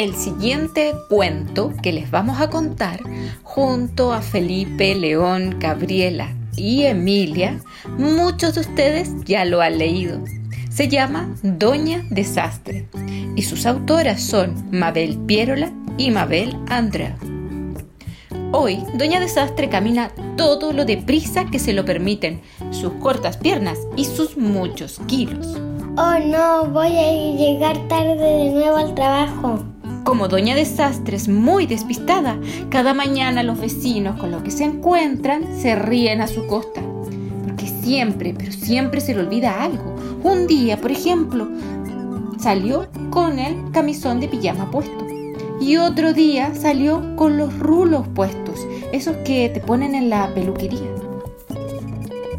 El siguiente cuento que les vamos a contar junto a Felipe, León, Gabriela y Emilia, muchos de ustedes ya lo han leído. Se llama Doña Desastre y sus autoras son Mabel Pierola y Mabel Andrea. Hoy, Doña Desastre camina todo lo deprisa que se lo permiten sus cortas piernas y sus muchos kilos. Oh no, voy a llegar tarde de nuevo al trabajo. Como Doña Desastre es muy despistada, cada mañana los vecinos con lo que se encuentran se ríen a su costa. Porque siempre, pero siempre se le olvida algo. Un día, por ejemplo, salió con el camisón de pijama puesto. Y otro día salió con los rulos puestos, esos que te ponen en la peluquería.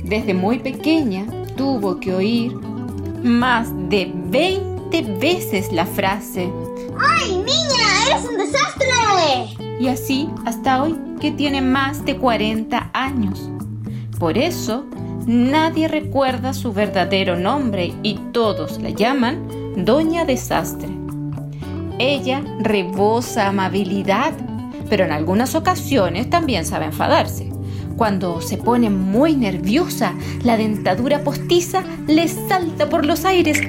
Desde muy pequeña tuvo que oír más de 20 veces la frase ¡Ay, niña! ¡Eres un desastre! Y así hasta hoy, que tiene más de 40 años. Por eso, nadie recuerda su verdadero nombre y todos la llaman Doña Desastre. Ella rebosa amabilidad, pero en algunas ocasiones también sabe enfadarse. Cuando se pone muy nerviosa, la dentadura postiza le salta por los aires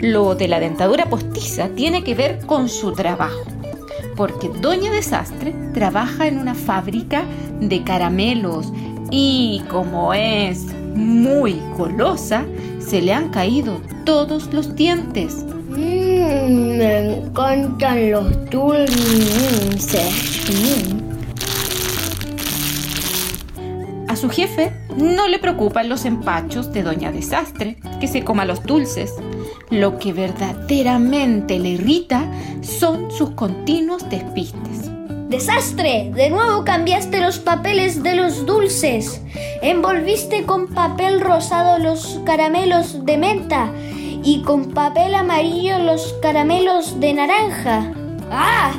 lo de la dentadura postiza tiene que ver con su trabajo, porque Doña Desastre trabaja en una fábrica de caramelos y como es muy golosa, se le han caído todos los dientes. Mmm, me encantan los dulces. Mm. A su jefe no le preocupan los empachos de Doña Desastre, que se coma los dulces. Lo que verdaderamente le irrita son sus continuos despistes. ¡Desastre! De nuevo cambiaste los papeles de los dulces. Envolviste con papel rosado los caramelos de menta y con papel amarillo los caramelos de naranja. ¡Ah!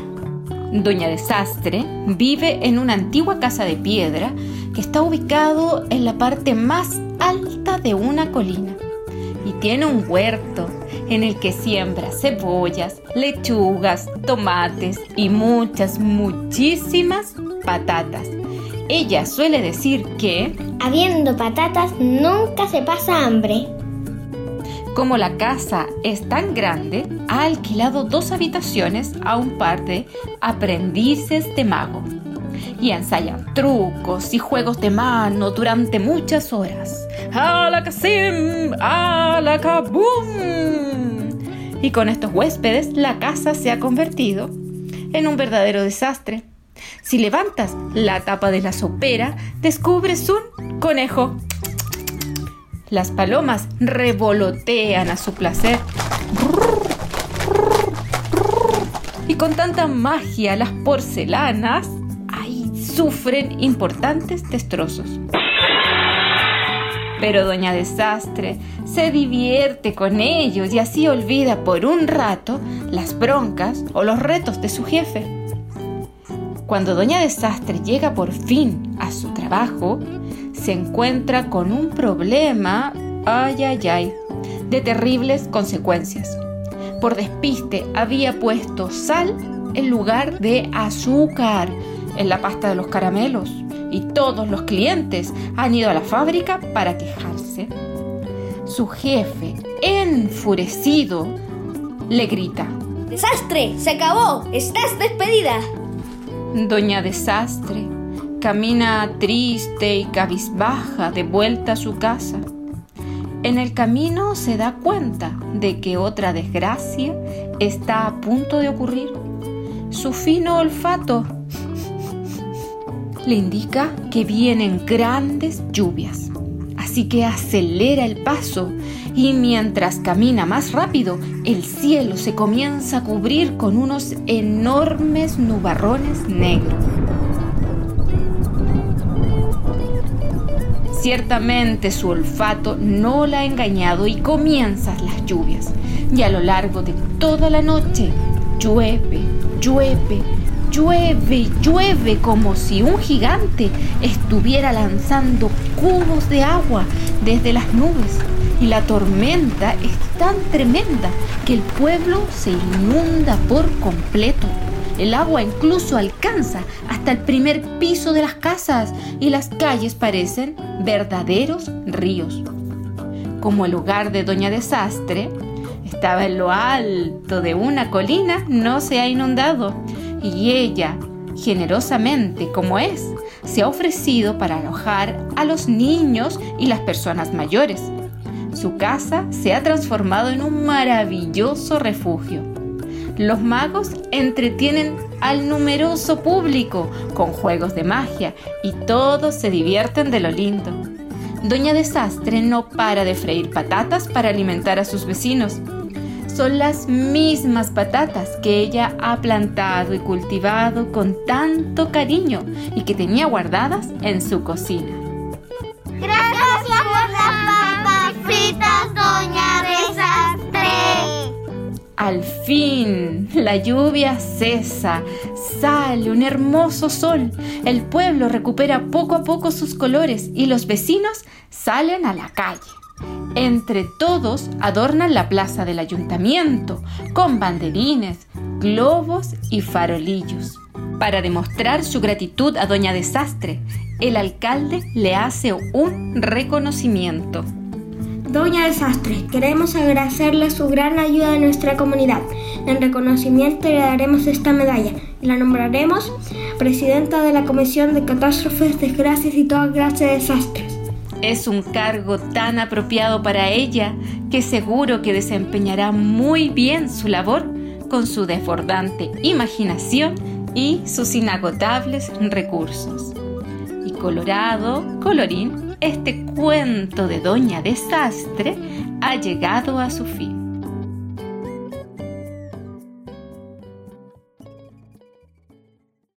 Doña Desastre vive en una antigua casa de piedra que está ubicado en la parte más alta de una colina y tiene un huerto en el que siembra cebollas, lechugas, tomates y muchas, muchísimas patatas. Ella suele decir que... Habiendo patatas nunca se pasa hambre. Como la casa es tan grande, ha alquilado dos habitaciones a un par de aprendices de mago y ensayan trucos y juegos de mano durante muchas horas. ¡Alakazim! ¡Alakabum! Y con estos huéspedes, la casa se ha convertido en un verdadero desastre. Si levantas la tapa de la sopera, descubres un conejo. Las palomas revolotean a su placer. Y con tanta magia las porcelanas sufren importantes destrozos. Pero Doña Desastre se divierte con ellos y así olvida por un rato las broncas o los retos de su jefe. Cuando Doña Desastre llega por fin a su trabajo, se encuentra con un problema, ay, ay, ay, de terribles consecuencias. Por despiste había puesto sal en lugar de azúcar en la pasta de los caramelos y todos los clientes han ido a la fábrica para quejarse. Su jefe, enfurecido, le grita. ¡Desastre! ¡Se acabó! ¡Estás despedida! Doña Desastre camina triste y cabizbaja de vuelta a su casa. En el camino se da cuenta de que otra desgracia está a punto de ocurrir. Su fino olfato le indica que vienen grandes lluvias. Así que acelera el paso y mientras camina más rápido, el cielo se comienza a cubrir con unos enormes nubarrones negros. Ciertamente su olfato no la ha engañado y comienzan las lluvias. Y a lo largo de toda la noche llueve, llueve, llueve, llueve como si un gigante estuviera lanzando cubos de agua desde las nubes y la tormenta es tan tremenda que el pueblo se inunda por completo. El agua incluso alcanza hasta el primer piso de las casas y las calles parecen verdaderos ríos. Como el hogar de Doña Desastre estaba en lo alto de una colina, no se ha inundado y ella, generosamente como es, se ha ofrecido para alojar a los niños y las personas mayores. Su casa se ha transformado en un maravilloso refugio. Los magos entretienen al numeroso público con juegos de magia y todos se divierten de lo lindo. Doña Desastre no para de freír patatas para alimentar a sus vecinos. Son las mismas patatas que ella ha plantado y cultivado con tanto cariño y que tenía guardadas en su cocina. Gracias por las papas fritas, Doña Desastre. Al fin, la lluvia cesa, sale un hermoso sol, el pueblo recupera poco a poco sus colores y los vecinos salen a la calle. Entre todos adornan la plaza del ayuntamiento con banderines, globos y farolillos. Para demostrar su gratitud a Doña Desastre, el alcalde le hace un reconocimiento. Doña Desastre, queremos agradecerle su gran ayuda a nuestra comunidad. En reconocimiento le daremos esta medalla y la nombraremos presidenta de la Comisión de Catástrofes, Desgracias y toda clase de desastres. Es un cargo tan apropiado para ella que seguro que desempeñará muy bien su labor con su desbordante imaginación y sus inagotables recursos. Y colorado, colorín, este cuento de Doña Desastre ha llegado a su fin.